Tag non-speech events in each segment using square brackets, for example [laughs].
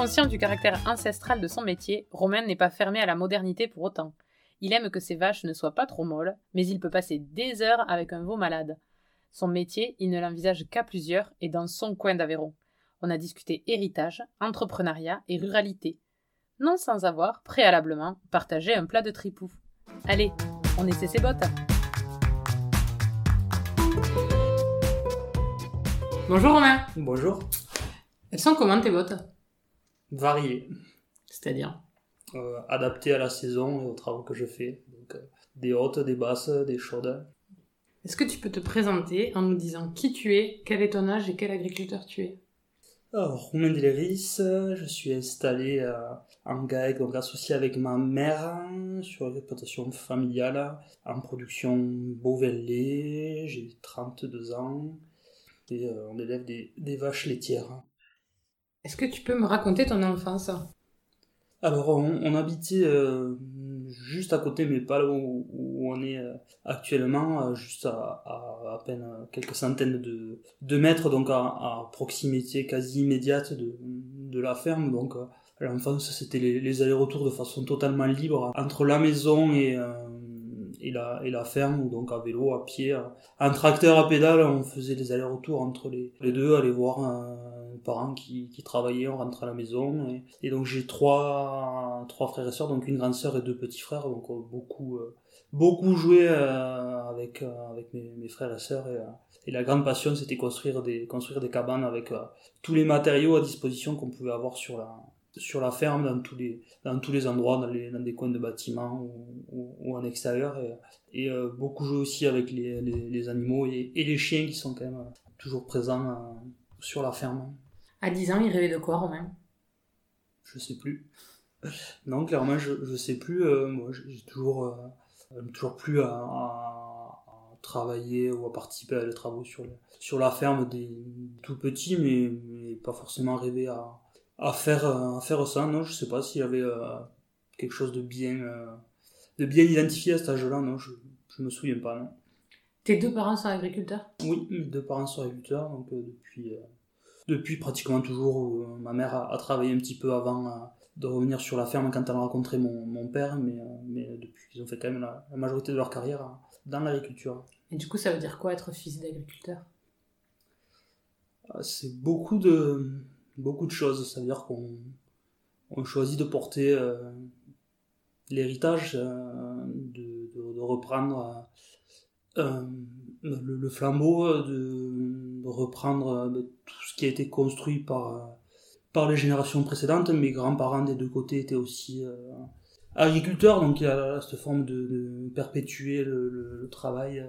Conscient du caractère ancestral de son métier, Romain n'est pas fermé à la modernité pour autant. Il aime que ses vaches ne soient pas trop molles, mais il peut passer des heures avec un veau malade. Son métier, il ne l'envisage qu'à plusieurs et dans son coin d'Aveyron. On a discuté héritage, entrepreneuriat et ruralité. Non sans avoir, préalablement, partagé un plat de tripou. Allez, on essaie ses bottes. Bonjour Romain. Bonjour. Elles sont comment tes bottes? Varié. C'est-à-dire Euh, adapté à la saison et aux travaux que je fais. Donc, euh, des hautes, des basses, des chaudes. Est-ce que tu peux te présenter en nous disant qui tu es, quel est ton âge et quel agriculteur tu es? Alors, Romain Deléris, je suis installé euh, en GAEC, donc associé avec ma mère sur l'exploitation familiale en production bovin-lait. J'ai 32 ans et euh, on élève des, des vaches laitières. Est-ce que tu peux me raconter ton enfance? Alors, on, habitait euh, juste à côté, mais pas là où, on est euh, actuellement, euh, juste à, peine quelques centaines de, mètres, donc à, proximité quasi immédiate de, la ferme. Donc, euh, l'enfance, c'était les, allers-retours de façon totalement libre entre la maison et, la, ferme, donc à vélo, à pied, en tracteur, à pédale, on faisait des allers-retours entre les, deux, aller voir parents qui, travaillaient, on rentrait à la maison. Et, donc j'ai trois, trois frères et sœurs, donc une grande sœur et deux petits frères, donc euh, beaucoup, euh, beaucoup joué euh, avec, avec mes, frères et sœurs. Et, la grande passion, c'était construire des, construire des cabanes avec tous les matériaux à disposition qu'on pouvait avoir sur la, sur la ferme, dans tous les, dans tous les endroits, dans, les, dans des coins de bâtiments ou, ou, ou en extérieur. Et, beaucoup joué aussi avec les, les, animaux et, les chiens qui sont quand même toujours présents sur la ferme. À 10 ans, il rêvait de quoi, Romain? Je sais plus. [laughs] Non, clairement, je, je sais plus. euh, moi, j'ai toujours, euh, toujours plus à, à- à travailler ou à participer à des travaux sur, le- sur la ferme des tout petits, mais, mais pas forcément rêver à, à, faire, euh, à faire ça. Non, je sais pas s'il y avait euh, quelque chose de bien, de bien identifié à cet âge-là. Non, je, je me souviens pas. Non. Tes deux parents sont agriculteurs? Oui, mes deux parents sont agriculteurs, donc depuis, depuis pratiquement toujours. euh, ma mère a, a travaillé un petit peu avant euh, de revenir sur la ferme quand elle a rencontré mon, mon père, mais, euh, mais depuis, ils ont fait quand même la, la majorité de leur carrière euh, dans l'agriculture. Et du coup, ça veut dire quoi être fils d'agriculteur? Euh, C'est beaucoup de, beaucoup de choses, ça veut dire qu'on on choisit de porter euh, l'héritage, euh, de, de, de reprendre euh, euh, le, le flambeau, euh, de reprendre euh, tout ce qui a été construit par, euh, par les générations précédentes. Mes grands-parents des deux côtés étaient aussi euh, agriculteurs, donc il y a cette forme de, de perpétuer le, le- le travail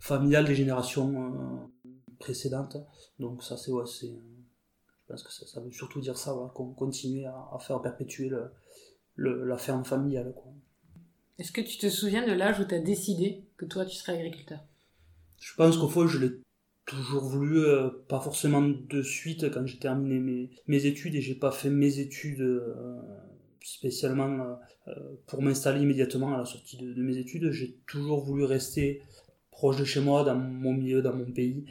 familial des générations précédentes. Donc ça c'est ouais, c'est je pense que ça, ça veut surtout dire ça, voilà, qu'on continue à, à faire perpétuer le, le- la ferme familiale. Est-ce que tu te souviens de l'âge où tu as décidé que toi, tu serais agriculteur? Je pense qu'au fond, je l'ai toujours voulu, euh, pas forcément de suite quand j'ai terminé mes, mes études et j'ai pas fait mes études euh, spécialement euh, pour m'installer immédiatement à la sortie de, mes études. J'ai toujours voulu rester proche de chez moi, dans mon milieu, dans mon pays,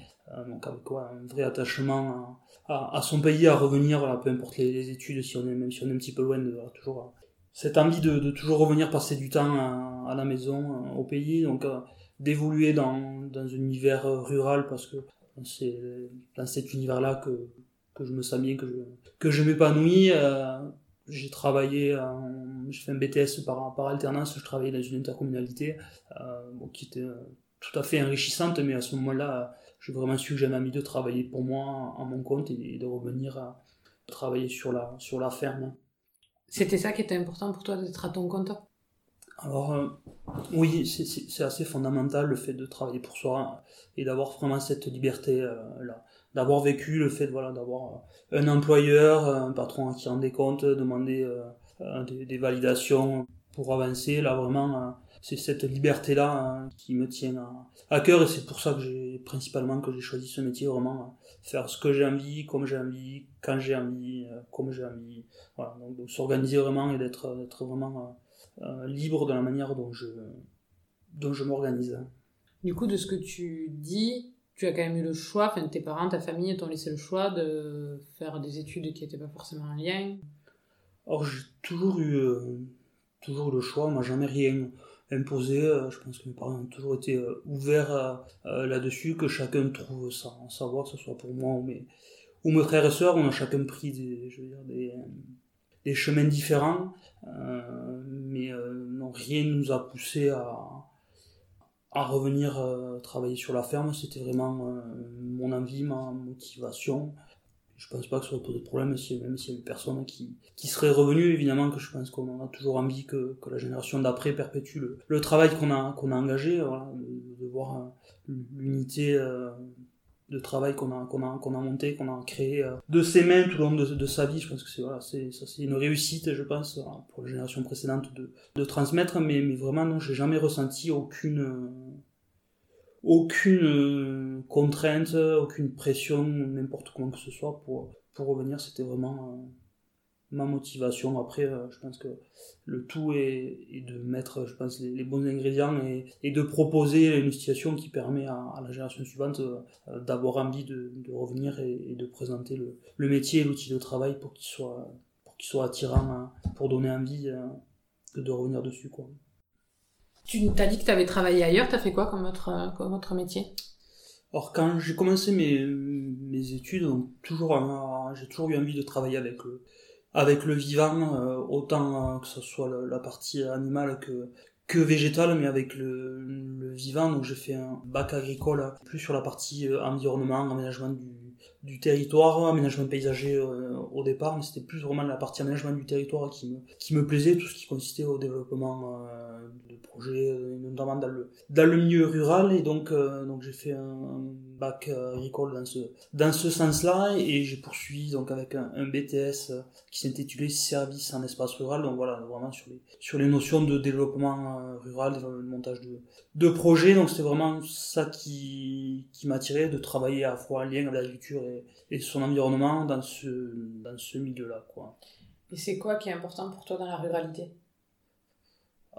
donc avec quoi, un vrai attachement à, son pays, à revenir, voilà, peu importe les, études, si on est, même si on est un petit peu loin, de, toujours cette envie de, toujours revenir passer du temps à, la maison, au pays, d'évoluer dans, dans un univers rural parce que c'est dans cet univers-là que, que je me sens bien, que je, que je m'épanouis. Euh, j'ai travaillé, j'ai fait un BTS par, par alternance, je travaillais dans une intercommunalité euh, qui était euh, tout à fait enrichissante, mais à ce moment-là, j'ai vraiment su que j'avais envie de travailler pour moi à mon compte et, et de revenir à travailler sur la, sur la ferme. C'était ça qui était important pour toi d'être à ton compte? Alors, euh, oui, c'est- assez fondamental le fait de travailler pour soi et d'avoir vraiment cette liberté-là. d'avoir vécu le fait voilà, d'avoir un employeur, un patron à qui rendre des comptes, demander euh, euh, des, des validations pour avancer. Là, vraiment, c'est cette liberté-là qui me tient à, cœur et c'est pour ça que j'ai principalement que j'ai choisi ce métier, vraiment faire ce que j'ai envie, comme j'ai envie, quand j'ai envie, comme j'ai envie. Voilà, donc s'organiser vraiment et d'être vraiment libre de la manière dont je, dont je m'organise. Du coup, de ce que tu dis, tu as quand même eu le choix, enfin tes parents, ta famille t'ont laissé le choix de faire des études qui n'étaient pas forcément en lien. Or j'ai toujours eu euh, toujours le choix, on m'a jamais rien imposé. Euh, je pense que mes parents ont toujours été euh, ouverts là-dessus, que chacun trouve ça, en savoir, que ce soit pour moi ou mes, ou mes frères et sœurs, on a chacun pris des, je veux dire, des, des chemins différents, mais non, rien ne nous a poussé à, à revenir euh, travailler sur la ferme, c'était vraiment euh, mon envie, ma motivation. Je pense pas que ça aurait posé de problème, même s'il y a une personne qui, qui serait revenue. Évidemment que je pense qu'on a toujours envie que, que la génération d'après perpétue le, travail qu'on a, qu'on a engagé, de, voir euh, l'unité de travail qu'on a, qu'on a, qu'on a monté, qu'on a créé de ses mains tout au long de, de sa vie. Je pense que c'est voilà, c'est, ça, c'est une réussite, je pense, pour la génération précédente de, de transmettre, mais, mais vraiment, non, j'ai jamais ressenti aucune, aucune euh, contrainte, aucune pression, n'importe comment que ce soit pour, pour revenir. C'était vraiment euh, ma motivation. Après, euh, je pense que le tout est, de mettre, je pense, les, bons ingrédients et, et, de proposer une situation qui permet à, la génération suivante d'avoir envie de, de revenir et, de présenter le, le métier et l'outil de travail pour qu'il soit, pour qu'il soit attirant, hein, pour donner envie de revenir dessus. Quoi. Tu t'as dit que tu avais travaillé ailleurs, tu as fait quoi comme autre, comme autre métier? Alors quand j'ai commencé mes, mes études, toujours, euh, j'ai toujours eu envie de travailler avec le, avec le vivant, euh, autant euh, que ce soit la, partie animale que, que végétale, mais avec le, le vivant. Donc j'ai fait un bac agricole, plus sur la partie environnement, aménagement du, du territoire, aménagement paysager au départ, mais c'était plus vraiment la partie aménagement du territoire qui me, qui me plaisait, tout ce qui consistait au développement projet, euh, notamment dans le, dans le milieu rural. Et donc, euh, donc j'ai fait un, bac euh, agricole dans ce, dans ce sens-là. Et j'ai poursuivi donc avec un, BTS qui s'intitulait Service en espace rural. Donc voilà, vraiment sur les, sur les notions de développement rural, le montage de, de projets. Donc c'était vraiment ça qui, qui m'attirait, de travailler à la fois en lien avec l'agriculture et, et son environnement dans ce, dans ce milieu-là. Quoi. Et c'est quoi qui est important pour toi dans la ruralité?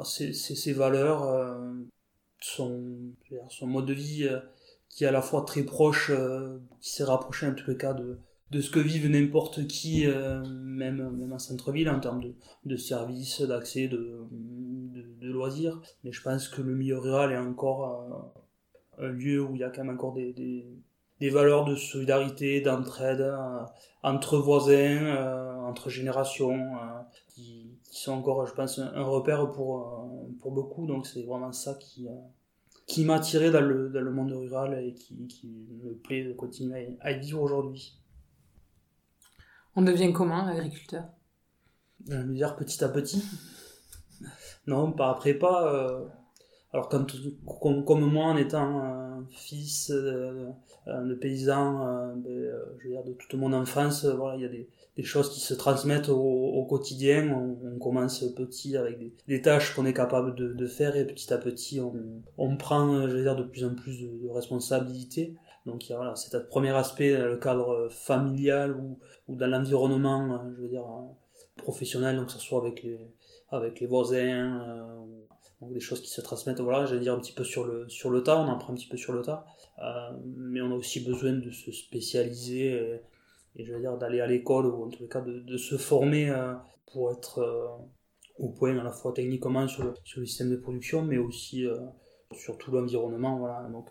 C'est ses valeurs, euh, son, son mode de vie euh, qui est à la fois très proche, euh, qui s'est rapproché en tout cas de, de ce que vivent n'importe qui, même, même en centre-ville, en termes de, de services, d'accès, de, de, loisirs. Mais je pense que le milieu rural est encore un lieu où il y a quand même encore des, des, des valeurs de solidarité, d'entraide entre voisins, entre générations, qui, qui sont encore, je pense, un, repère pour, euh, pour beaucoup. Donc c'est vraiment ça qui, euh, qui m'a attiré dans le, dans le monde rural et qui, qui me plaît de continuer à y vivre aujourd'hui. On devient comment, agriculteur Je vais dire petit à petit. non, pas après pas. Euh, alors quand, comme, moi, en étant un fils de, de paysan, ben, je veux dire, de toute mon enfance, voilà, il y a des, choses qui se transmettent au, quotidien. On, commence petit avec des, tâches qu'on est capable de, faire et petit à petit on, on prend, je veux dire, de plus en plus de, responsabilités. Donc il y a voilà, cet premier aspect, le cadre familial ou, ou dans l'environnement, je veux dire, professionnel, donc que ce soit avec les, avec les voisins, euh, des choses qui se transmettent, voilà, j'allais dire un petit peu sur le, sur le tas, on en prend un petit peu sur le tas, euh, mais on a aussi besoin de se spécialiser et je veux dire d'aller à l'école ou en tout cas de, se former euh, pour être euh, au point à la fois techniquement sur le, sur le système de production mais aussi euh, sur tout l'environnement voilà. Donc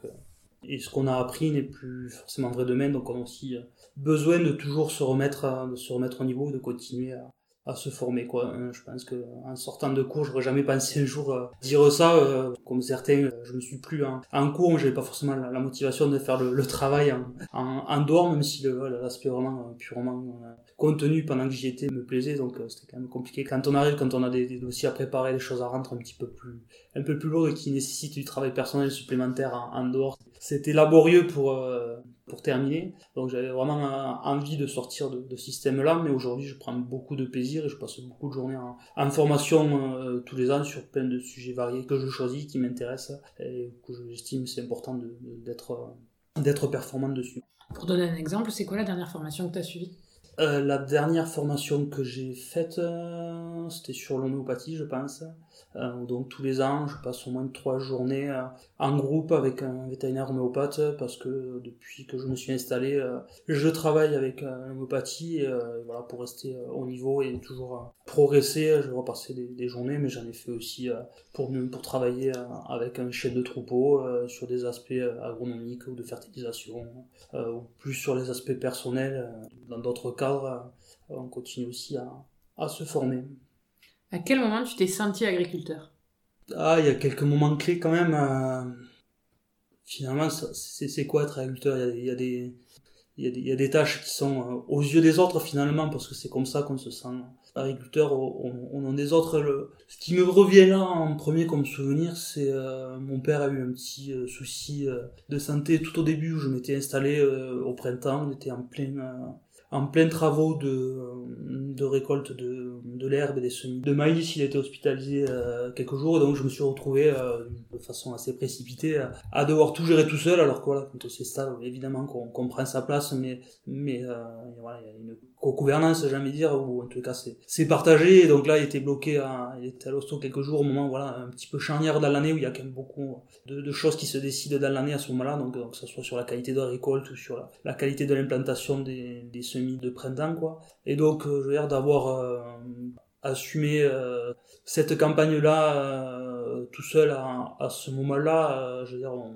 et ce qu'on a appris n'est plus forcément vrai demain donc on a aussi besoin de toujours se remettre de se remettre au niveau de continuer à, à se former quoi. Hein, je pense que en sortant de cours, j'aurais jamais pensé un jour euh, dire ça. Euh, comme certains, euh, je me suis plus en, en cours, j'avais pas forcément la, motivation de faire le, travail en, en, en, dehors, même si l'aspect vraiment purement contenu pendant que j'y étais me plaisait. Donc c'était quand même compliqué. Quand on arrive, quand on a des, des, dossiers à préparer, des choses à rentrer un petit peu plus, un peu plus lourdes et qui nécessitent du travail personnel supplémentaire en, dehors, c'était laborieux pour euh, pour terminer. Donc j'avais vraiment envie de sortir de, ce système-là, mais aujourd'hui je prends beaucoup de plaisir et je passe beaucoup de journées en, formation euh, tous les ans sur plein de sujets variés que je choisis, qui m'intéressent et que j'estime c'est important d'être d'être performant dessus. Pour donner un exemple, c'est quoi la dernière formation que tu as suivie? Euh, La dernière formation que j'ai faite, euh, c'était sur l'homéopathie, je pense. Euh, donc tous les ans, je passe au moins trois journées en groupe avec un vétérinaire homéopathe parce que depuis que je me suis installé, je travaille avec l'homéopathie voilà pour rester au niveau et toujours progresser. Je vais repasser des, journées, mais j'en ai fait aussi pour pour travailler avec un chef de troupeau sur des aspects agronomiques ou de fertilisation ou plus sur les aspects personnels. Dans d'autres cadres, on continue aussi à, à se former. À quel moment tu t'es senti agriculteur? Ah, il y a quelques moments clés quand même. Euh, finalement, c'est quoi être agriculteur? Il y a, des il y, a des, il y a des tâches qui sont euh, aux yeux des autres finalement, parce que c'est comme ça qu'on se sent agriculteur au, nom des autres. Le... Ce qui me revient là en premier comme souvenir, c'est euh, mon père a eu un petit souci de santé tout au début où je m'étais installé au printemps, on était en plein en plein travaux de, de récolte de, de l'herbe et des semis de maïs. Il était hospitalisé euh, quelques jours, donc je me suis retrouvé euh, de façon assez précipitée à, devoir tout gérer tout seul. Alors que voilà, quand on s'installe, évidemment qu'on qu prend sa place, mais mais euh, voilà, il y a une co-gouvernance, jamais dire, ou en tout cas c'est partagé. Donc là, il était bloqué, à, il était à l'hosto quelques jours, au moment voilà un petit peu charnière dans l'année où il y a quand même beaucoup de, de choses qui se décident dans l'année à ce moment-là. Donc, donc que ce soit sur la qualité de la récolte ou sur la, la qualité de l'implantation des, des semis de printemps, quoi. Et donc, euh, je veux dire d'avoir euh, assumé euh, cette campagne-là tout seul à, à ce moment-là, je veux dire, on,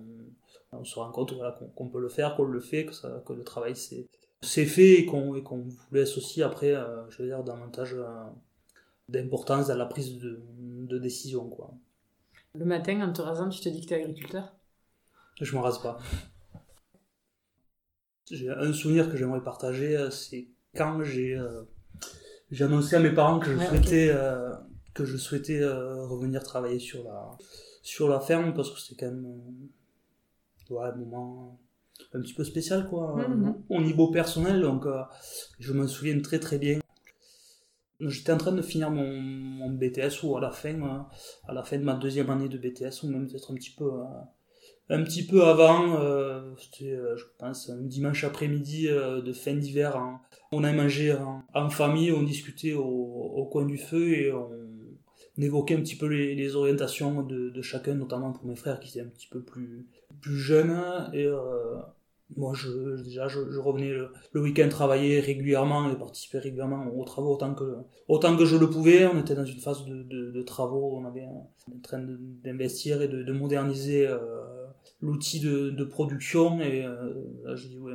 on se rend compte voilà, qu'on peut le faire, qu'on le fait, que, ça, que le travail c'est c'est fait et qu'on vous laisse aussi après, euh, je veux dire, davantage euh, d'importance dans la prise de, de, décision. Quoi. Le matin, en te rasant, tu te dis que tu es agriculteur? Je me rase pas. J'ai un souvenir que j'aimerais partager, euh, c'est quand j'ai j'ai annoncé à mes parents que je souhaitais que je souhaitais revenir travailler sur la sur la ferme parce que c'est quand même ouais, un moment un petit peu spécial quoi mhm. au niveau personnel donc euh, je me souviens très très bien j'étais en train de finir mon, mon, BTS ou à la fin euh, à la fin de ma deuxième année de BTS ou même peut-être un petit peu euh, un petit peu avant c'était je pense un dimanche après-midi de fin d'hiver hein. on a mangé en, famille on discutait au, au, coin du feu et on, évoquait un petit peu les, orientations de, chacun notamment pour mes frères qui étaient un petit peu plus plus jeunes et moi, je, déjà, je, revenais le, week-end travailler régulièrement et participer régulièrement aux travaux autant que, autant que je le pouvais. On était dans une phase de, de, de travaux, on avait en train d'investir et de, de moderniser euh, l'outil de, production. Et euh, là, j'ai ouais,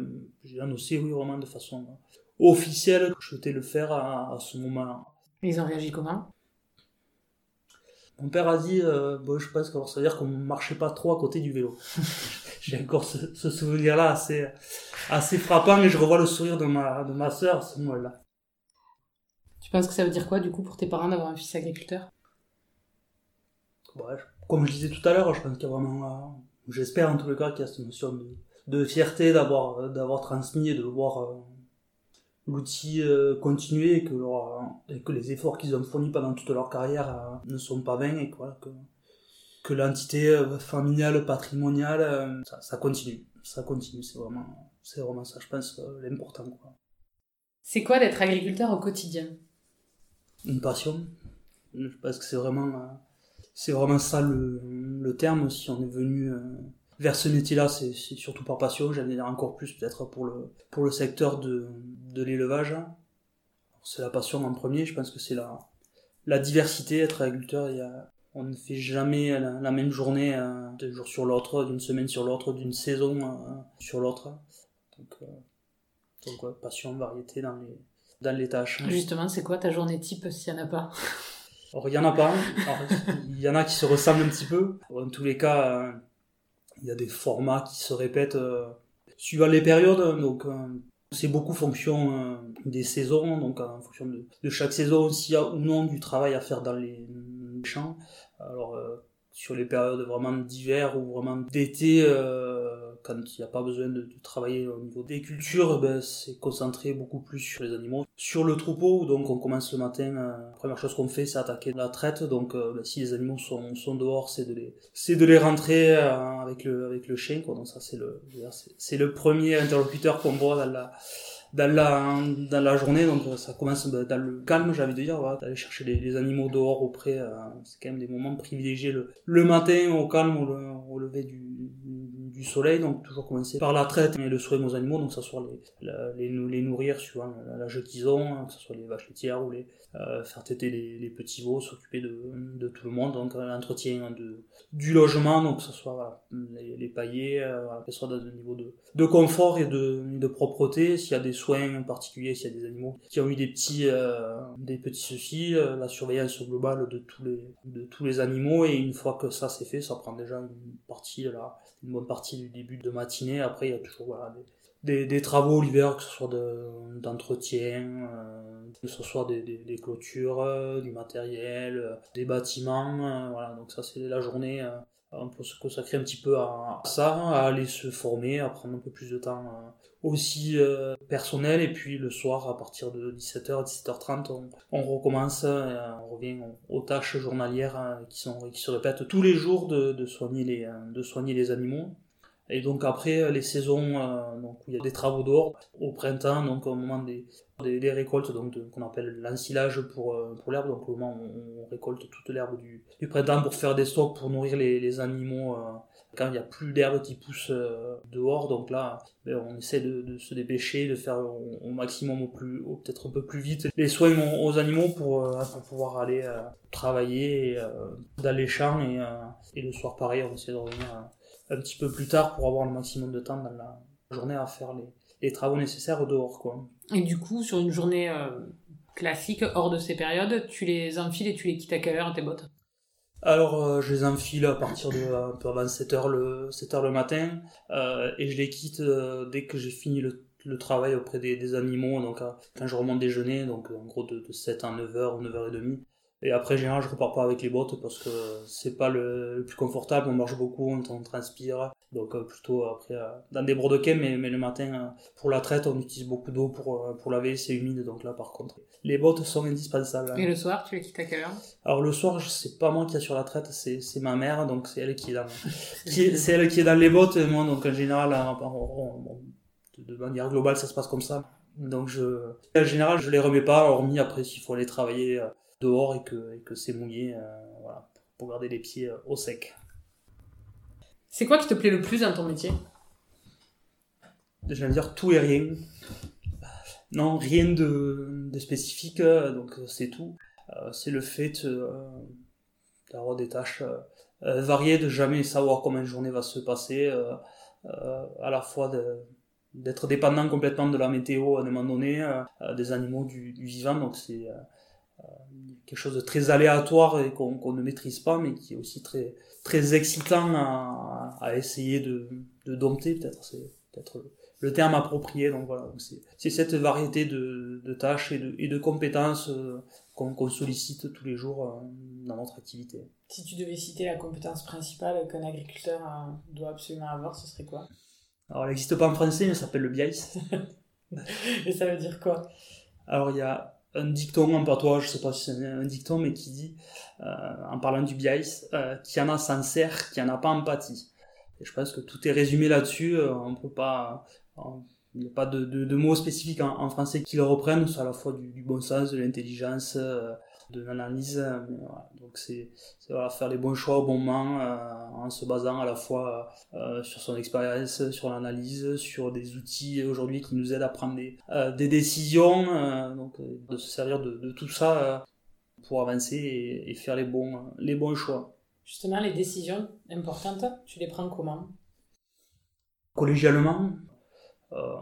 annoncé, oui, vraiment de façon officielle que je souhaitais le faire à, à ce moment-là. Ils ont réagi comment? Mon père a dit, euh, bon, je pense que ça veut dire qu'on marchait pas trop à côté du vélo. [laughs] j'ai encore ce, ce souvenir-là assez, assez frappant et je revois le sourire de ma, de ma sœur à ce moment-là. Tu penses que ça veut dire quoi, du coup, pour tes parents d'avoir un fils agriculteur? Ouais, Comme je disais tout à l'heure, je pense qu'il y a vraiment, euh, j'espère en tout cas qu'il y a cette notion de, de fierté d'avoir, euh, d'avoir transmis et de voir euh, l'outil euh, continuer et que, leur, et que les efforts qu'ils ont fournis pendant toute leur carrière ne sont pas vains et que, voilà, que que l'entité euh, familiale, patrimoniale, euh, ça, ça, continue. Ça continue, c'est vraiment, c'est vraiment ça, je pense, euh, l'important. C'est quoi d'être agriculteur au quotidien? Une passion. Je pense que c'est vraiment, c'est vraiment ça le, le, terme. Si on est venu vers ce métier-là, c'est surtout par passion. J'allais dire encore plus peut-être pour le, pour le secteur de, de l'élevage. C'est la passion en premier. Je pense que c'est la, la diversité. Être agriculteur, il y a, on ne fait jamais la, même journée euh, d'un jour sur l'autre, d'une semaine sur l'autre, d'une saison euh, sur l'autre. Donc, euh, donc passion, variété dans les, dans les tâches. Justement, c'est quoi ta journée type s'il n'y en a pas? Alors, il n'y en a pas. il y en a qui se ressemblent un petit peu. En tous les cas, il y a des formats qui se répètent suivant les périodes. Donc, c'est beaucoup fonction des saisons, donc en fonction de, chaque saison, s'il y a ou non du travail à faire dans les champs. Alors, euh, sur les périodes vraiment d'hiver ou vraiment d'été, euh, quand il n'y a pas besoin de, travailler au niveau des cultures, ben, c'est concentré beaucoup plus sur les animaux. Sur le troupeau, donc on commence le matin, la première chose qu'on fait, c'est attaquer la traite. Donc ben, si les animaux sont, dehors, c'est de les, c'est de les rentrer avec le, avec le chien. Ça, c'est le, c'est le premier interlocuteur qu'on voit dans la dans la dans la journée donc ça commence dans le calme j'avais de dire d'aller chercher les, animaux dehors auprès euh, c'est quand même des moments privilégiés le, le matin au calme au lever du, du soleil donc toujours commencer par la traite et le soin aux animaux donc ça soit les, les, les nourrir suivant l'âge qu'ils ont hein, que ce soit les vaches laitières ou les euh, faire têter les, les petits veaux s'occuper de, de tout le monde donc l'entretien de du logement donc que ce soit les, les paillets euh, que ce soit dans un niveau de, de confort et de, de propreté. S'il y a des soins particuliers, s'il y a des animaux qui ont eu des petits, euh, des petits soucis, euh, la surveillance globale de tous les, de tous les animaux, et une fois que ça c'est fait, ça prend déjà une partie, là, une bonne partie du début de matinée. Après, il y a toujours des, travaux l'hiver, que ce soit d'entretien, euh, que ce soit des, clôtures, du matériel, des bâtiments, voilà, donc ça c'est la journée on peut se consacrer un petit peu à ça, à aller se former, à prendre un peu plus de temps aussi euh, personnel. Et puis le soir à partir de 17h 17h30 on, recommence euh, on revient aux tâches journalières euh, qui sont qui se répètent tous les jours de, de soigner les de soigner les animaux. Et donc après les saisons donc où il y a des travaux dehors au printemps donc au moment des des, récoltes donc qu'on appelle l'ensilage pour pour l'herbe. Donc au moment où on récolte toute l'herbe du, du printemps pour faire des stocks pour nourrir les animaux quand il n'y a plus d'herbe qui pousse euh, dehors, donc là, ben, on essaie de, se dépêcher, de faire au, maximum, peut-être un peu plus vite, les soins aux, animaux pour, euh, pour pouvoir aller euh, travailler dans les champs et, le soir pareil, on essaie de revenir un petit peu plus tard pour avoir le maximum de temps dans la journée à faire les, les travaux nécessaires dehors, quoi. Et du coup, sur une journée classique, hors de ces périodes, tu les enfiles et tu les quittes à quelle heure tes bottes? Alors, euh, je les enfile à partir de un peu avant 7h le, 7h le matin, euh, et je les quitte euh, dès que j'ai fini le, travail auprès des, des animaux, donc quand je remonte déjeuner, donc en gros de, de 7 à 9h ou 9h30. Et après, général, je repars pas avec les bottes parce que c'est pas le, plus confortable. On marche beaucoup, on, transpire. Donc, euh, plutôt après, euh, dans des brodequets, mais, mais le matin, euh, pour la traite, on utilise beaucoup d'eau pour, pour laver, c'est humide. Donc là, par contre, les bottes sont indispensables. Et le soir, tu les quittes à quelle heure? Alors, le soir, c'est pas moi qui est sur la traite, c'est, c'est ma mère. Donc, c'est elle qui est dans, [laughs] qui c'est elle qui est dans les bottes. Moi, donc, en général, de manière globale, ça se passe comme ça. Donc, je, en général, je les remets pas, hormis après s'il faut aller travailler dehors et que, et que c'est mouillé euh, voilà, pour garder les pieds euh, au sec. C'est quoi qui te plaît le plus dans ton métier? Je vais dire tout et rien. Non, rien de, de spécifique, euh, donc c'est tout. c'est le fait d'avoir des tâches variées, de jamais savoir comment une journée va se passer, à la fois d'être dépendant complètement de la météo à un moment donné, des animaux, du, du vivant, donc c'est quelque chose de très aléatoire et qu'on ne maîtrise pas, mais qui est aussi très, très excitant à, à essayer de, de dompter, peut-être, c'est peut-être le terme approprié. Donc voilà, c'est cette variété de, de, tâches et de, et de compétences euh, qu'on sollicite tous les jours euh, dans notre activité. Si tu devais citer la compétence principale qu'un agriculteur euh, doit absolument avoir, ce serait quoi? Alors, elle n'existe pas en français, mais ça s'appelle le biais. [laughs] et ça veut dire quoi? Alors, il y a un dicton en patois, je sais pas si c'est un dicton, mais qui dit, euh, en parlant du biais, euh, qui en a sincère, qui en a pas empathie. Et je pense que tout est résumé là-dessus, euh, on peut pas, il n'y a pas de, mots spécifiques en, en, français qui le reprennent, c'est à la fois du, du bon sens, de l'intelligence, euh, de l'analyse. Voilà. Donc c'est voilà, faire les bons choix au bon moment euh, en se basant à la fois euh, sur son expérience, sur l'analyse, sur des outils aujourd'hui qui nous aident à prendre des, euh, des décisions. Donc de se servir de, de tout ça pour avancer et, et, faire les bons, les bons choix. Justement, les décisions importantes, tu les prends comment? Collégialement,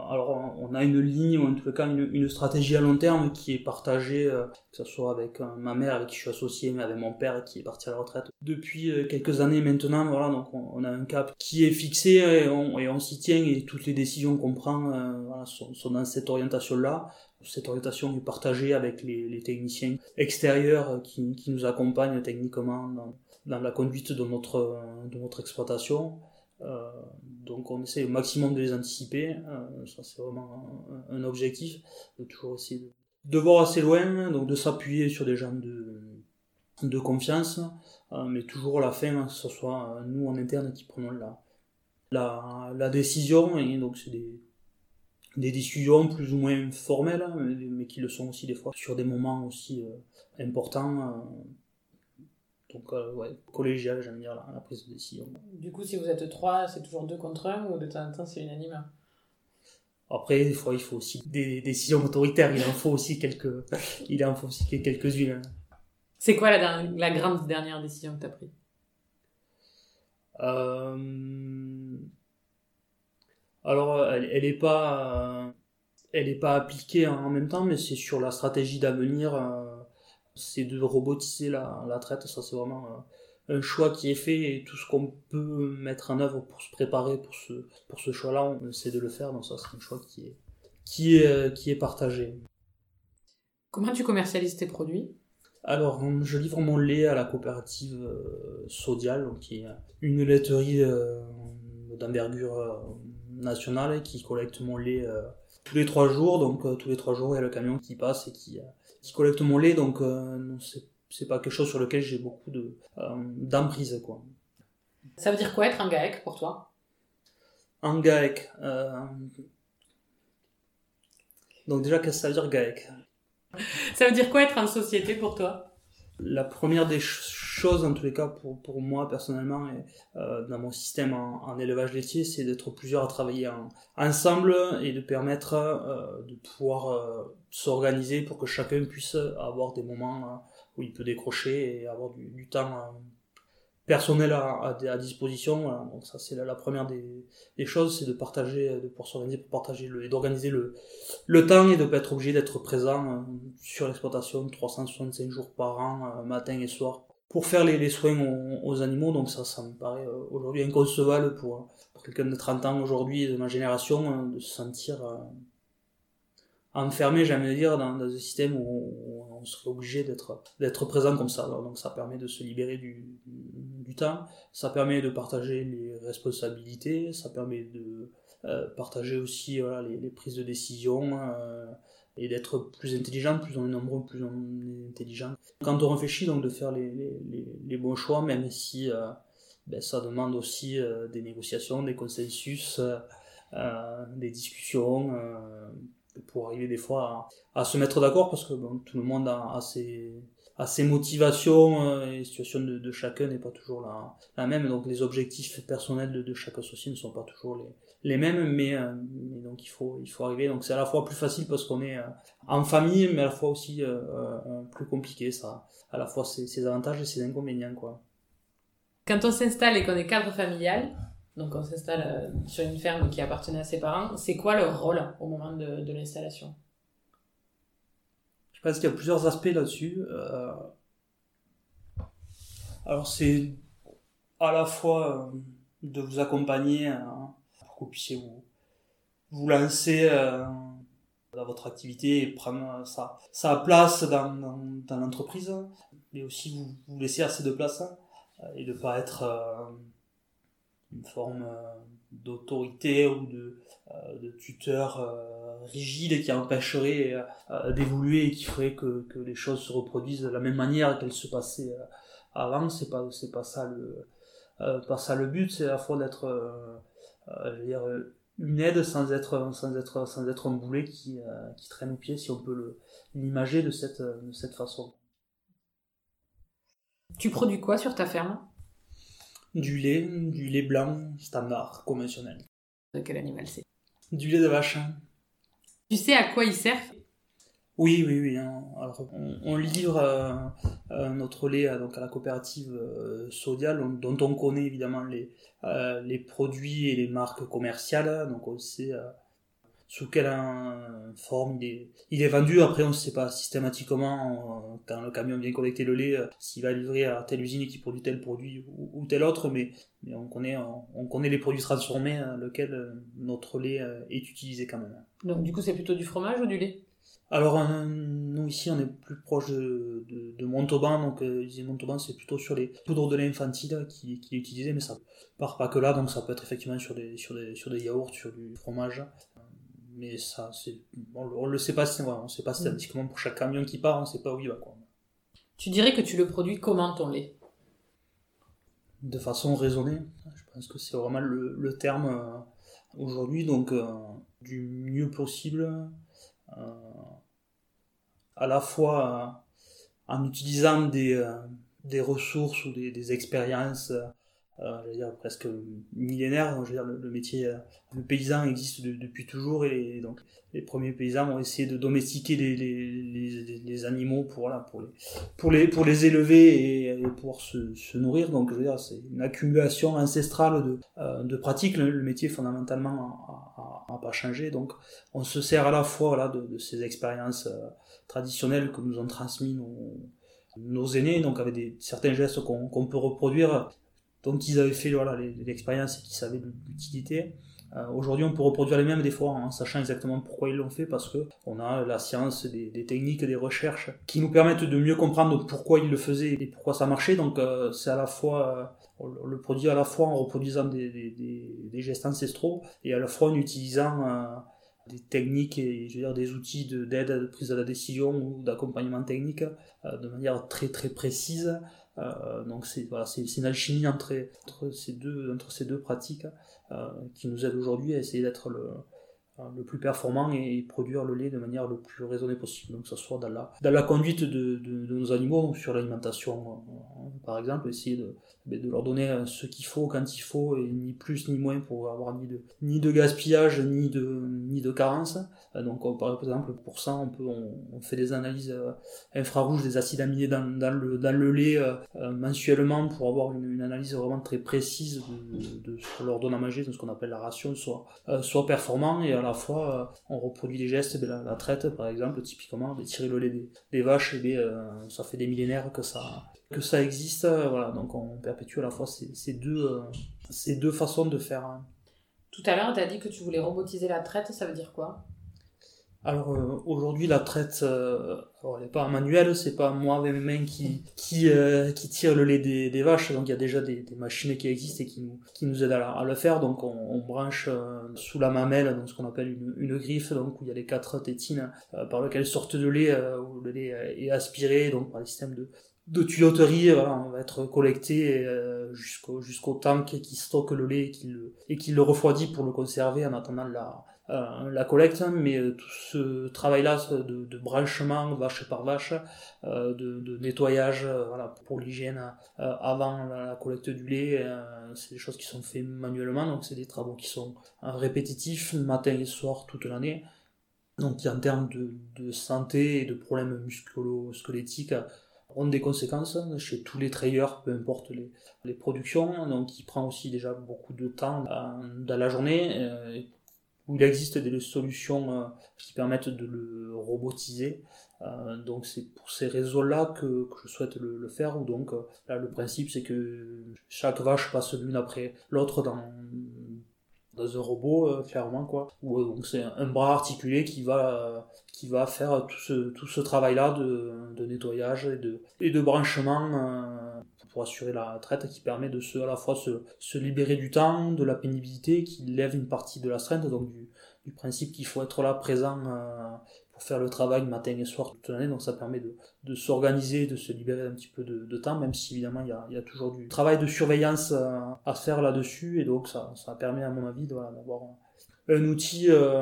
alors on a une ligne ou en tout cas une, stratégie à long terme qui est partagée, euh, que ce soit avec euh, ma mère avec qui je suis associé, mais avec mon père qui est parti à la retraite depuis quelques années maintenant. Voilà, donc on, a un cap qui est fixé et on, et on s'y tient et toutes les décisions qu'on prend sont, dans cette orientation-là. Cette orientation est partagée avec les, techniciens extérieurs qui, nous accompagnent techniquement dans, la conduite de notre exploitation. Donc on essaie au maximum de les anticiper, ça c'est vraiment un, objectif, de toujours essayer de, voir assez loin, donc de s'appuyer sur des gens de, confiance, mais toujours à la fin, que ce soit nous en interne qui prenons la, décision, et donc c'est des, des discussions plus ou moins formelles, hein, mais, qui le sont aussi des fois sur des moments aussi euh, importants. Euh, donc, euh, ouais, collégial, j'aime dire, la, prise de décision. Du coup, si vous êtes trois, c'est toujours deux contre un ou de temps en temps c'est unanime? Après, des fois, il faut aussi des décisions autoritaires, il en faut aussi quelques, il en faut aussi quelques-unes. Hein. C'est quoi la, la grande dernière décision que tu as prise? Euh, alors, elle, elle est pas, elle est pas appliquée en même temps, mais c'est sur la stratégie d'avenir. Euh, c'est de robotiser la, la traite. Ça, c'est vraiment euh, un choix qui est fait et tout ce qu'on peut mettre en œuvre pour se préparer pour ce, pour ce choix-là, on essaie de le faire. Donc ça, c'est un choix qui est, qui est, qui est partagé. Comment tu commercialises tes produits? Alors, je livre mon lait à la coopérative euh, Sodial, qui est une laiterie euh, d'envergure euh, nationale qui collecte mon lait tous les trois jours. Donc, tous les trois jours, il y a le camion qui passe et qui, qui collecte mon lait. Donc, c'est pas quelque chose sur lequel j'ai beaucoup de d'emprise, quoi. Ça veut dire quoi être un GAEC pour toi? Un GAEC. Donc, déjà, qu'est-ce que ça veut dire GAEC ça veut dire quoi être en société pour toi? La première des choses, en tous les cas pour, pour moi personnellement, et, euh, dans mon système en, élevage laitier, c'est d'être plusieurs à travailler ensemble et de permettre euh, de pouvoir euh, s'organiser pour que chacun puisse avoir des moments où il peut décrocher et avoir du, temps personnel à, disposition. Donc ça c'est la, première des, choses, c'est de partager, de pouvoir s'organiser pour partager le, et d'organiser le, le temps et de pas être obligé d'être présent sur l'exploitation 365 jours par an, matin et soir, pour faire les, soins aux, animaux. Donc ça, ça me paraît euh, aujourd'hui inconcevable pour, pour quelqu'un de 30 ans aujourd'hui de ma génération de se sentir enfermé, j'aime dire, dans, un système où, on serait obligé d'être d'être présent comme ça. donc ça permet de se libérer du, du temps, ça permet de partager les responsabilités, ça permet de euh, partager aussi les, prises de décision euh, et d'être plus intelligent, plus on est nombreux, plus on est intelligent. Quand on réfléchit donc de faire les, bons choix, même si euh, ben, ça demande aussi euh, des négociations, des consensus, euh, des discussions pour arriver des fois à, se mettre d'accord parce que tout le monde a, ses, motivations et les situations de, chacun n'est pas toujours la, la même donc les objectifs personnels de, de, chaque associé ne sont pas toujours les, les mêmes mais, euh, mais donc il faut il faut arriver donc c'est à la fois plus facile parce qu'on est euh, en famille mais à la fois aussi plus compliqué ça à la fois ses, ses avantages et ses inconvénients quoi quand on s'installe et qu'on est cadre familial donc on s'installe euh, sur une ferme qui appartenait à ses parents. C'est quoi leur rôle au moment de, de l'installation? Je pense qu'il y a plusieurs aspects là-dessus. Euh... Alors c'est à la fois euh, de vous accompagner hein, que vous puissiez vous, vous lancer euh, dans votre activité et prendre sa, sa place dans, dans, l'entreprise, mais aussi vous, laisser assez de place hein, et de pas être une forme euh, d'autorité ou de, euh, de tuteur euh, rigide qui empêcherait d'évoluer et qui ferait que, que les choses se reproduisent de la même manière qu'elles se passaient avant. C'est pas pas ça pas ça le but. C'est à la fois d'être je veux dire une aide sans être sans être sans être un boulet qui qui traîne au pied si on peut l'imager de cette de cette façon tu produis quoi sur ta ferme? Du lait, du lait blanc standard, conventionnel. De quel animal c'est? Du lait de vache. Tu sais à quoi il sert? Oui, oui, oui. Hein. On, livre euh, euh, notre lait euh, donc à la coopérative Sodial, dont on connaît évidemment les, les produits et les marques commerciales. Donc on sait sous quelle forme il est, il est vendu. Après, on ne sait pas systématiquement, quand le camion vient collecter le lait, euh, s'il va livrer à telle usine qui produit tel produit ou, tel autre, mais, on, connaît, on, connaît les produits transformés, euh, euh, notre lait est utilisé quand même. Donc, du coup, c'est plutôt du fromage ou du lait? Alors, nous ici, on est plus proche de, de, Montauban, donc euh, Montauban, c'est plutôt sur les poudres de lait infantile qui, qui est utilisé, mais ça part pas que là, donc ça peut être effectivement sur des, sur des, sur des yaourts, sur du fromage. Mais ça, c'est, on, le sait pas, on sait pas statistiquement pour chaque camion qui part, on sait pas où il va. Quoi. Tu dirais que tu le produis comment ton lait? De façon raisonnée. Je pense que c'est vraiment le, le terme euh, aujourd'hui, donc euh, du mieux possible euh, à la fois euh, en utilisant des, euh, des ressources ou des, des expériences euh, je veux dire presque millénaire. Je veux dire, le, métier, le paysan existe depuis toujours et donc les premiers paysans ont essayé de domestiquer les, les, les, animaux pour, voilà, pour, les, pour, les, pour les élever et, pouvoir se, se, nourrir. Donc je veux dire, c'est une accumulation ancestrale de, de pratiques. Le, métier fondamentalement n'a pas changé. Donc on se sert à la fois voilà, de, de ces expériences traditionnels que nous ont transmis nos, nos aînés, donc avec des, certains gestes qu'on peut reproduire, dont ils avaient fait l'expérience et qu'ils savaient l'utilité. Euh, Aujourd'hui, on peut reproduire les mêmes des fois en sachant exactement pourquoi ils l'ont fait parce que on a la science, des, des, techniques, des recherches qui nous permettent de mieux comprendre pourquoi ils le faisaient et pourquoi ça marchait. Donc, euh, c'est à la fois, euh, on le produit à la fois en reproduisant des, gestes ancestraux et à la fois en utilisant des techniques et je veux dire des outils d'aide à la prise de la décision ou d'accompagnement technique de manière très très précise. Euh, donc c'est voilà, une alchimie entre, entre ces deux entre ces deux pratiques euh, qui nous aide aujourd'hui à essayer d'être le le plus performant et produire le lait de manière le plus raisonnée possible. Donc, que ce soit dans la, dans la conduite de, nos animaux, sur l'alimentation, par exemple, essayer de, ben, de leur donner euh, ce qu'il faut quand il faut et ni plus ni moins pour avoir ni de ni de gaspillage ni de ni de carence euh, donc par exemple pour ça on peut on, fait des analyses euh, infrarouges des acides aminés dans, le dans le lait mensuellement pour avoir une, analyse vraiment très précise de, de, ce qu'on leur donne à manger de ce qu'on appelle la ration soit soit performant et à la fois on reproduit les gestes de la, traite par exemple typiquement de tirer le lait des, vaches et bien, ça fait des millénaires que ça que ça existe. Euh, voilà, donc on perpétue à la fois ces, ces deux, euh, ces deux façons de faire. Hein. Tout à l'heure, tu as dit que tu voulais robotiser la traite, ça veut dire quoi? Alors euh, aujourd'hui la traite, euh, elle n'est pas manuelle, c'est pas moi avec mes mains qui qui, euh, qui tire le lait des, des, vaches, donc il y a déjà des, des, machines qui existent et qui nous qui nous aident à, le faire. Donc on, on branche sous la mamelle, donc ce qu'on appelle une, une, griffe, donc où il y a les quatre tétines par lesquelles sortent de lait, où le lait est aspiré, donc par les systèmes de de tuyauterie, voilà, on va être collecté euh, jusqu'au jusqu'au tank qui stocke le lait et qui le, et qui le refroidit pour le conserver en attendant la, euh, la collecte. Mais euh, tout ce travail-là de, de, branchement vache par vache, de, de, nettoyage, voilà, pour l'hygiène avant la, collecte du lait, c'est des choses qui sont faites manuellement, donc c'est des travaux qui sont répétitifs matin et soir toute l'année. Donc en termes de, santé et de problèmes musculo-squelettiques, ont des conséquences chez tous les trailers, peu importe les, productions, donc il prend aussi déjà beaucoup de temps dans, la journée, euh, où il existe des solutions euh, qui permettent de le robotiser. Euh, donc c'est pour ces raisons-là que, que, je souhaite le, faire. Donc là le principe c'est que chaque vache passe l'une après l'autre dans dans un robot euh, clairement quoi ou euh, donc c'est un bras articulé qui va euh, qui va faire tout ce tout ce travail là de, de nettoyage et de et de branchement pour assurer la traite qui permet de se à la fois se, se libérer du temps de la pénibilité qui lève une partie de la strength donc du, du principe qu'il faut être là présent pour faire le travail matin et soir toute l'année, donc ça permet de, de s'organiser, de se libérer un petit peu de, de temps, même si évidemment il y a, y a toujours du travail de surveillance à, à faire là-dessus, et donc ça, ça permet à mon avis d'avoir un outil euh,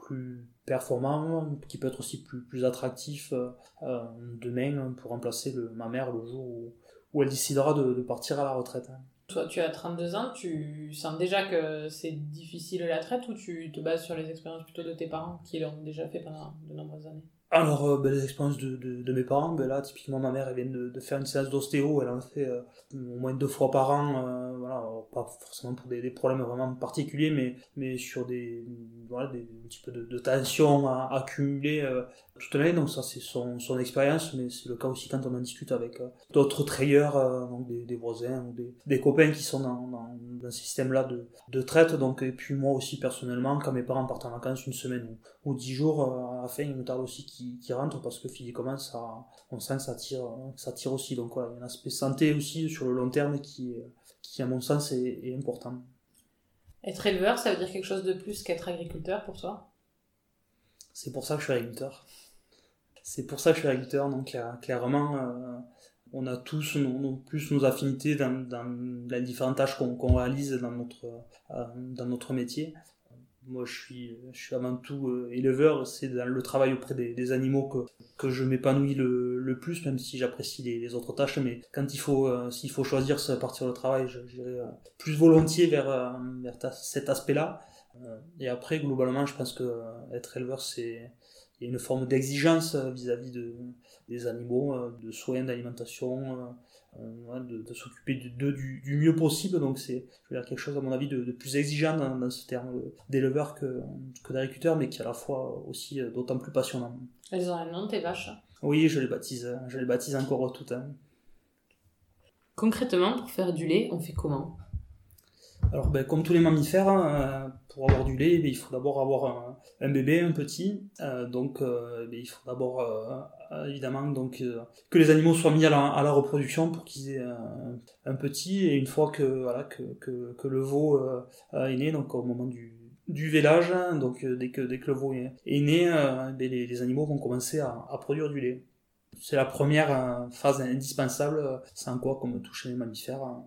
plus performant, qui peut être aussi plus, plus attractif euh, demain pour remplacer ma mère le jour où, où elle décidera de, de partir à la retraite. Toi, tu as 32 ans, tu sens déjà que c'est difficile la traite ou tu te bases sur les expériences plutôt de tes parents qui l'ont déjà fait pendant de nombreuses années? Alors, euh, ben, les expériences de, de, de, mes parents, ben là, typiquement, ma mère, elle vient de, de faire une séance d'ostéo, elle en fait euh, au moins deux fois par an, euh, voilà, pas forcément pour des, des, problèmes vraiment particuliers, mais, mais sur des, voilà, des, un petit peu de, tension euh, toute l'année, donc ça, c'est son, son expérience, mais c'est le cas aussi quand on en discute avec d'autres trailleurs, donc des, des, voisins ou des, des copains qui sont dans, dans, dans ce système-là de, de traite, donc, et puis moi aussi, personnellement, quand mes parents partent en vacances une semaine ou, ou 10 jours, à la fin, il me tarde aussi qu'il rentre parce que physiquement, ça, on sent que ça tire, ça tire aussi. Donc voilà, il y a un aspect santé aussi sur le long terme qui, qui à mon sens, est, important. Être éleveur, ça veut dire quelque chose de plus qu'être agriculteur pour toi? C'est pour ça que je suis agriculteur. C'est pour ça que je suis agriculteur. Donc clairement, on a tous nos, plus nos affinités dans, les différentes tâches qu'on réalise dans notre, euh, dans notre métier. Moi, je suis, je suis avant tout euh, éleveur. C'est dans le travail auprès des, animaux que, que je m'épanouis le, le, plus, même si j'apprécie les, autres tâches. Mais quand il faut, euh, s'il faut choisir partir au travail, j'irai plus volontiers vers, vers cet aspect-là. et après, globalement, je pense que être éleveur, c'est il y a une forme d'exigence vis-à-vis de, des animaux, euh, de soins, d'alimentation, euh, euh, de, s'occuper d'eux du, du, mieux possible. Donc c'est quelque chose, à mon avis, de, plus exigeant dans, ce terme d'éleveur que, que d'agriculteur, mais qui est à la fois aussi d'autant plus passionnant. Elles ont un nom, tes vaches? Oui, je les baptise, je les baptise encore toutes. Hein. Concrètement, pour faire du lait, on fait comment? Alors, ben, comme tous les mammifères, hein, pour avoir du lait, ben, il faut d'abord avoir un, bébé, un petit. donc, ben, il faut d'abord euh, évidemment donc euh, que les animaux soient mis à la, reproduction pour qu'ils aient un, petit. Et une fois que voilà que, que, le veau euh, est né donc au moment du, du vélage donc dès que dès que le veau est, né les, animaux vont commencer à, produire du lait. C'est la première phase indispensable sans quoi comme toucher les mammifères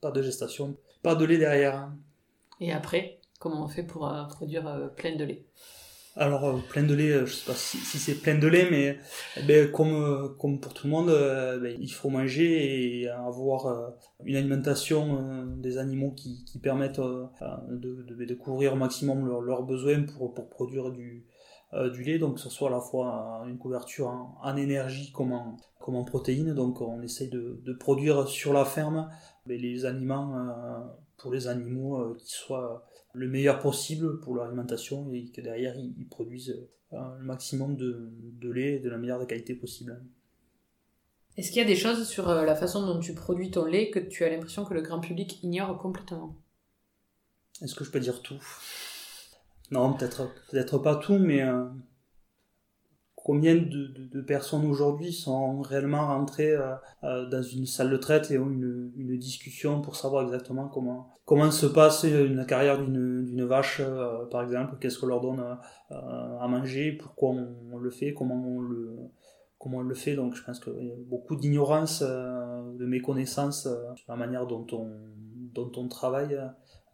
pas de gestation pas de lait derrière et après comment on fait pour produire plein de lait? Alors, euh, plein de lait, euh, je sais pas si, c'est plein de lait, mais eh ben, comme, euh, comme pour tout le monde, ben, il faut manger et avoir une alimentation des animaux qui, qui permettent de, de, de, couvrir au maximum leurs besoins pour, pour produire du, du lait, donc que ce soit à la fois une couverture en, énergie comme en, comme en protéines. Donc on essaye de, de produire sur la ferme ben, les aliments pour les animaux qui soient le meilleur possible pour leur alimentation et que derrière ils, produisent un maximum de, de lait de la meilleure qualité possible. Est-ce qu'il y a des choses sur euh, la façon dont tu produis ton lait que tu as l'impression que le grand public ignore complètement? Est-ce que je peux dire tout? Non, peut-être peut-être pas tout, mais euh, combien de, personnes aujourd'hui sont réellement rentrées euh, euh, dans une salle de traite et ont une, une, discussion pour savoir exactement comment comment se passe une carrière d'une vache euh, par exemple qu'est-ce qu'on leur donne à manger pourquoi on, le fait comment on le comment on le fait. Donc je pense qu'il y a beaucoup d'ignorance de méconnaissance sur la manière dont on dont on travaille.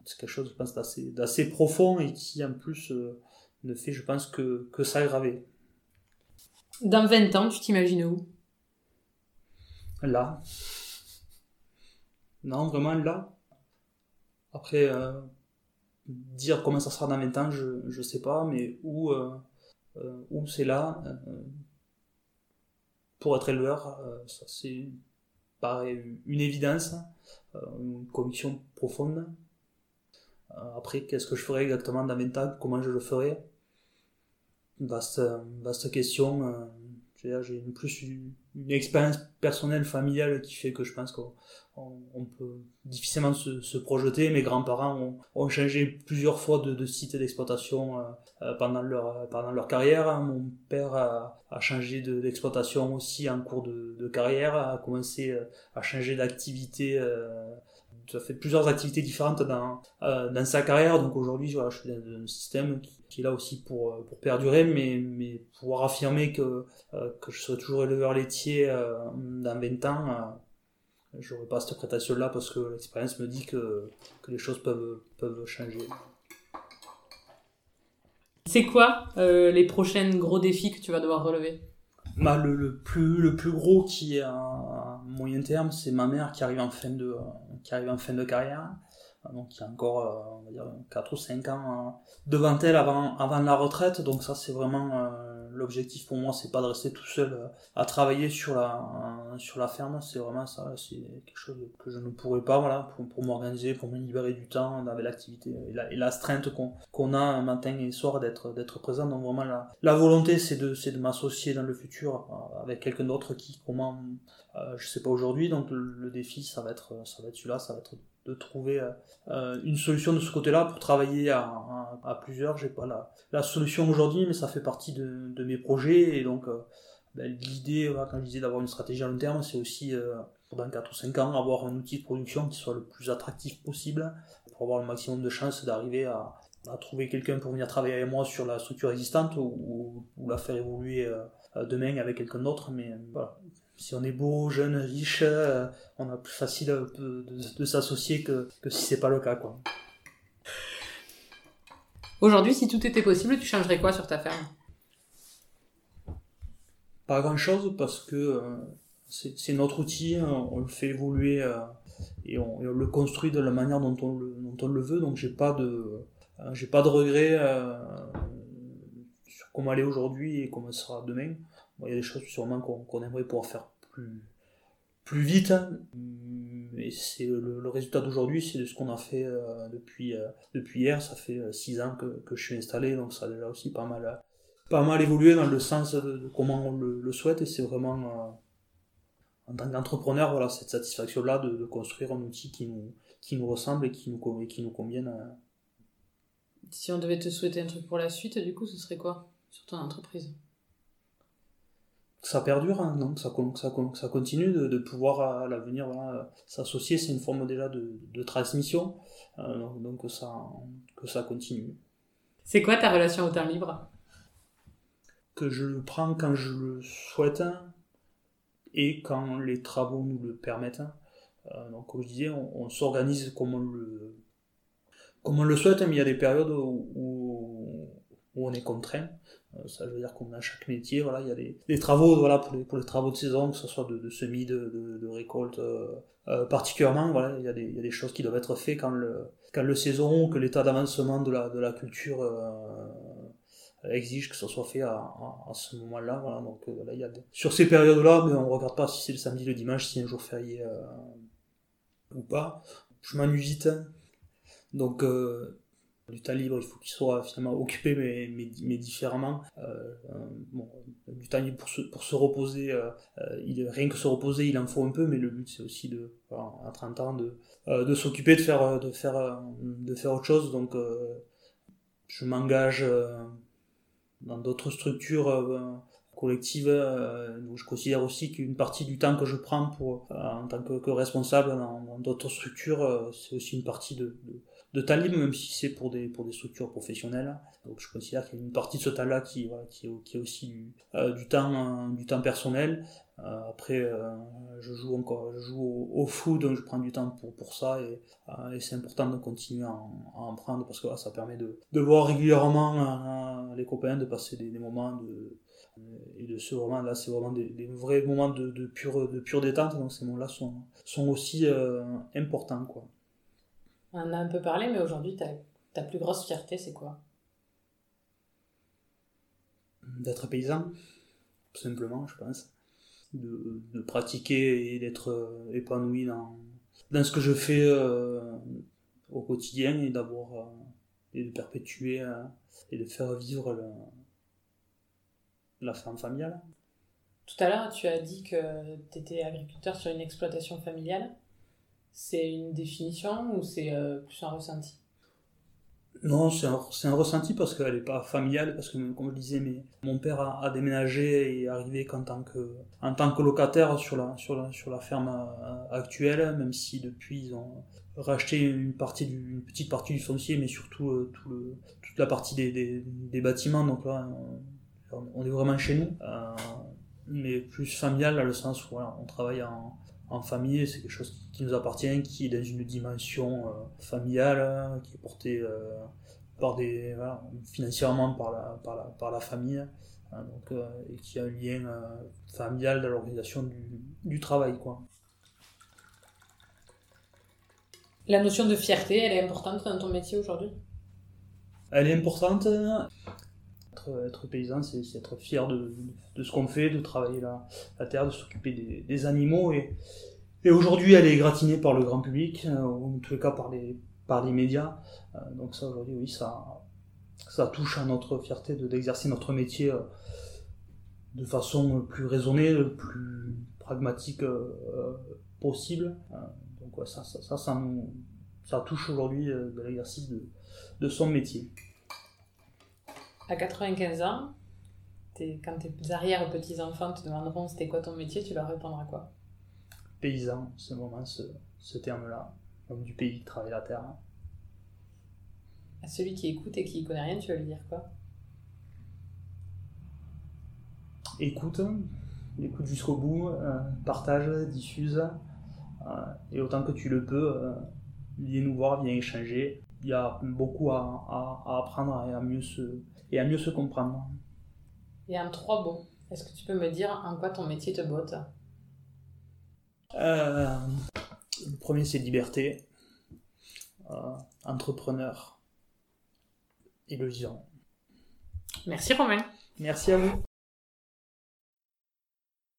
C'est quelque chose je pense d'assez profond et qui en plus ne fait je pense que que s'aggraver dans 20 ans, tu t'imagines où? Là. Non, vraiment là. Après, euh, dire comment ça sera dans 20 ans, je ne sais pas, mais où, euh, euh, c'est là. pour être éleveur, ça c'est pareil, une évidence, une conviction profonde. après, qu'est-ce que je ferai exactement dans 20 ans, comment je le ferai vaste, vaste question. Euh, j'ai plus une, expérience personnelle, familiale qui fait que je pense qu'on on, peut difficilement se, se, projeter. Mes grands-parents ont, ont, changé plusieurs fois de, de site d'exploitation euh, euh, pendant, leur, pendant leur carrière. Mon père a, a changé d'exploitation aussi en cours de, de, carrière, a commencé à changer d'activité ça fait plusieurs activités différentes dans, euh, dans sa carrière. Donc aujourd'hui, je suis dans un système qui, est là aussi pour, euh, pour perdurer, mais, mais pouvoir affirmer que, euh, que je serai toujours éleveur laitier dans 20 ans, euh, j'aurais pas cette prétention-là parce que l'expérience me dit que, que les choses peuvent, peuvent changer. C'est quoi les prochains gros défis que tu vas devoir relever? Bah, le, le, plus, le plus gros qui est à moyen terme, c'est ma mère qui arrive en fin de, qui arrive en fin de carrière. Donc il y a encore euh, on va dire 4 ou 5 ans euh, devant elle avant, avant la retraite. Donc ça c'est vraiment euh, l'objectif pour moi, c'est pas de rester tout seul à travailler sur la, sur la ferme. C'est vraiment ça, c'est quelque chose que je ne pourrais pas voilà, pour, pour m'organiser, pour me libérer du temps avec l'activité et la, et la qu'on a matin et soir d'être d'être présent. Donc vraiment la, la volonté c'est de, de m'associer dans le futur avec quelqu'un d'autre qui comment euh, je sais pas aujourd'hui, donc le, défi, ça va être, ça va être celui-là, ça va être de trouver une solution de ce côté-là pour travailler à, à, plusieurs. J'ai pas la, solution aujourd'hui, mais ça fait partie de, mes projets et donc ben, l'idée, quand je disais d'avoir une stratégie à long terme, c'est aussi dans 4 ou 5 ans avoir un outil de production qui soit le plus attractif possible pour avoir le maximum de chances d'arriver à, à trouver quelqu'un pour venir travailler avec moi sur la structure existante ou, la faire évoluer euh, demain avec quelqu'un d'autre. Mais voilà, si on est beau, jeune, riche, euh, on a plus facile de, de, s'associer que, que si c'est pas le cas. Quoi. Aujourd'hui, si tout était possible, tu changerais quoi sur ta ferme? Pas grand chose parce que euh, c'est notre outil, on le fait évoluer et on, le construit de la manière dont on le, dont on le veut. Donc j'ai pas de euh, j'ai pas de regrets euh, sur comment aller aujourd'hui et comment ce sera demain. Il y a des choses sûrement qu'on aimerait pouvoir faire plus, plus vite. Mais c'est le, résultat d'aujourd'hui, c'est de ce qu'on a fait euh, depuis, depuis hier. Ça fait six ans que, que, je suis installé, donc ça a déjà aussi pas mal, pas mal évolué dans le sens de, comment on le, souhaite. Et c'est vraiment, en tant qu'entrepreneur, voilà, cette satisfaction-là de, construire un outil qui nous, qui nous ressemble et qui nous, qui nous convienne si on devait te souhaiter un truc pour la suite, du coup, ce serait quoi sur ton entreprise? Ça perdure, hein, donc ça, ça, ça continue de, pouvoir à l'avenir s'associer, c'est une forme déjà de, de transmission, euh, donc ça, que ça continue. C'est quoi ta relation au temps libre? Que je le prends quand je le souhaite et quand les travaux nous le permettent. Euh, donc comme je disais, on, on s'organise comme on le comme on le souhaite, mais il y a des périodes où, où, on est contraint. Euh, ça veut dire qu'on a chaque métier, voilà, il y a des, des travaux, voilà, pour les, pour les travaux de saison, que ce soit de, de semis, de, de, récolte, euh, euh, particulièrement, voilà, il y, a des, il y a des choses qui doivent être faites quand le, quand le saison, que l'état d'avancement de la, de la culture euh, exige que ce soit fait à, à, ce moment-là, voilà, donc voilà, il y a des... sur ces périodes-là, mais on regarde pas si c'est le samedi, le dimanche, si c'est un jour férié ou pas. Je m'ennuie vite, donc, euh, du temps libre, il faut qu'il soit finalement occupé, mais, mais, différemment. Euh, bon, du temps libre pour se, pour se reposer, euh, il, rien que se reposer, il en faut un peu, mais le but c'est aussi de, à 30 ans, de, de s'occuper, de faire, de, faire, de faire autre chose. Donc, je m'engage dans d'autres structures collectives. donc je considère aussi qu'une partie du temps que je prends pour, en tant que, responsable dans d'autres structures, c'est aussi une partie de temps libre, même si c'est pour des, pour des structures professionnelles. Donc je considère qu'il y a une partie de ce temps-là qui, voilà, qui, est, aussi du, euh, temps, du temps personnel. Euh, après, euh, je joue encore, je joue au, foot, donc je prends du temps pour, pour ça et, c'est important de continuer à en, à en prendre parce que ça permet de, de voir régulièrement les copains, de passer des, moments de, et de ce moment là c'est vraiment des, des, vrais moments de, de pure de pure détente donc ces moments là sont sont aussi importants quoi on en a un peu parlé, mais aujourd'hui, ta, ta plus grosse fierté, c'est quoi? D'être paysan, tout simplement, je pense. De, de pratiquer et d'être euh, épanoui dans, dans ce que je fais euh, au quotidien et d'avoir euh, et de perpétuer et de faire vivre la, la ferme familiale. Tout à l'heure, tu as dit que tu étais agriculteur sur une exploitation familiale. C'est une définition ou c'est euh, plus un ressenti? Non, c'est un, un, ressenti parce qu'elle n'est pas familiale, parce que comme je disais, mais mon père a, déménagé et est arrivé qu'en tant que, en tant que locataire sur la, sur la, sur la ferme euh, actuelle, même si depuis ils ont racheté une, partie du, petite partie du foncier, mais surtout euh, tout le, toute la partie des, des, des, bâtiments, donc là on, est vraiment chez nous, mais plus familial dans le sens où voilà, on travaille en, en famille, c'est quelque chose qui nous appartient, qui est dans une dimension euh, familiale, qui est portée euh, par des, financièrement par la, par la, par la famille, hein, donc, euh, et qui a un lien familial dans l'organisation du, du, travail. Quoi. La notion de fierté, elle est importante dans ton métier aujourd'hui? Elle est importante. Être, paysan, c'est être fier de, ce qu'on fait, de travailler la, terre, de s'occuper des, animaux. Et, aujourd'hui, elle est gratinée par le grand public, euh, ou en tous les cas par les, par les médias. Euh, donc ça, aujourd'hui, oui, ça, ça touche à notre fierté d'exercer notre métier euh, de façon plus raisonnée, plus pragmatique possible. donc ça, ça, ça, ça touche aujourd'hui l'exercice de, de son métier. À 95 ans, quand tes arrière-petits-enfants te demanderont c'était quoi ton métier, tu leur répondras quoi? Paysan, ce moment, ce, ce terme-là, homme du pays qui travaille la terre. À celui qui écoute et qui connaît rien, tu vas lui dire quoi? Écoute, écoute jusqu'au bout, euh, partage, diffuse, euh, et autant que tu le peux, euh, viens nous voir, viens échanger. Il y a beaucoup à, à, apprendre et à, mieux se, et à mieux se comprendre. Et en trois mots, est-ce que tu peux me dire en quoi ton métier te botte? Le premier, c'est liberté, entrepreneur et le vivant. Merci Romain. Merci à vous.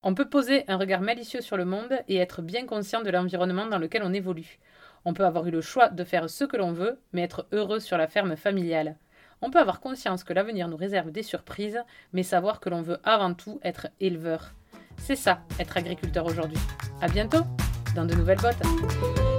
On peut poser un regard malicieux sur le monde et être bien conscient de l'environnement dans lequel on évolue. On peut avoir eu le choix de faire ce que l'on veut, mais être heureux sur la ferme familiale. On peut avoir conscience que l'avenir nous réserve des surprises, mais savoir que l'on veut avant tout être éleveur. C'est ça, être agriculteur aujourd'hui. À bientôt, dans de nouvelles bottes.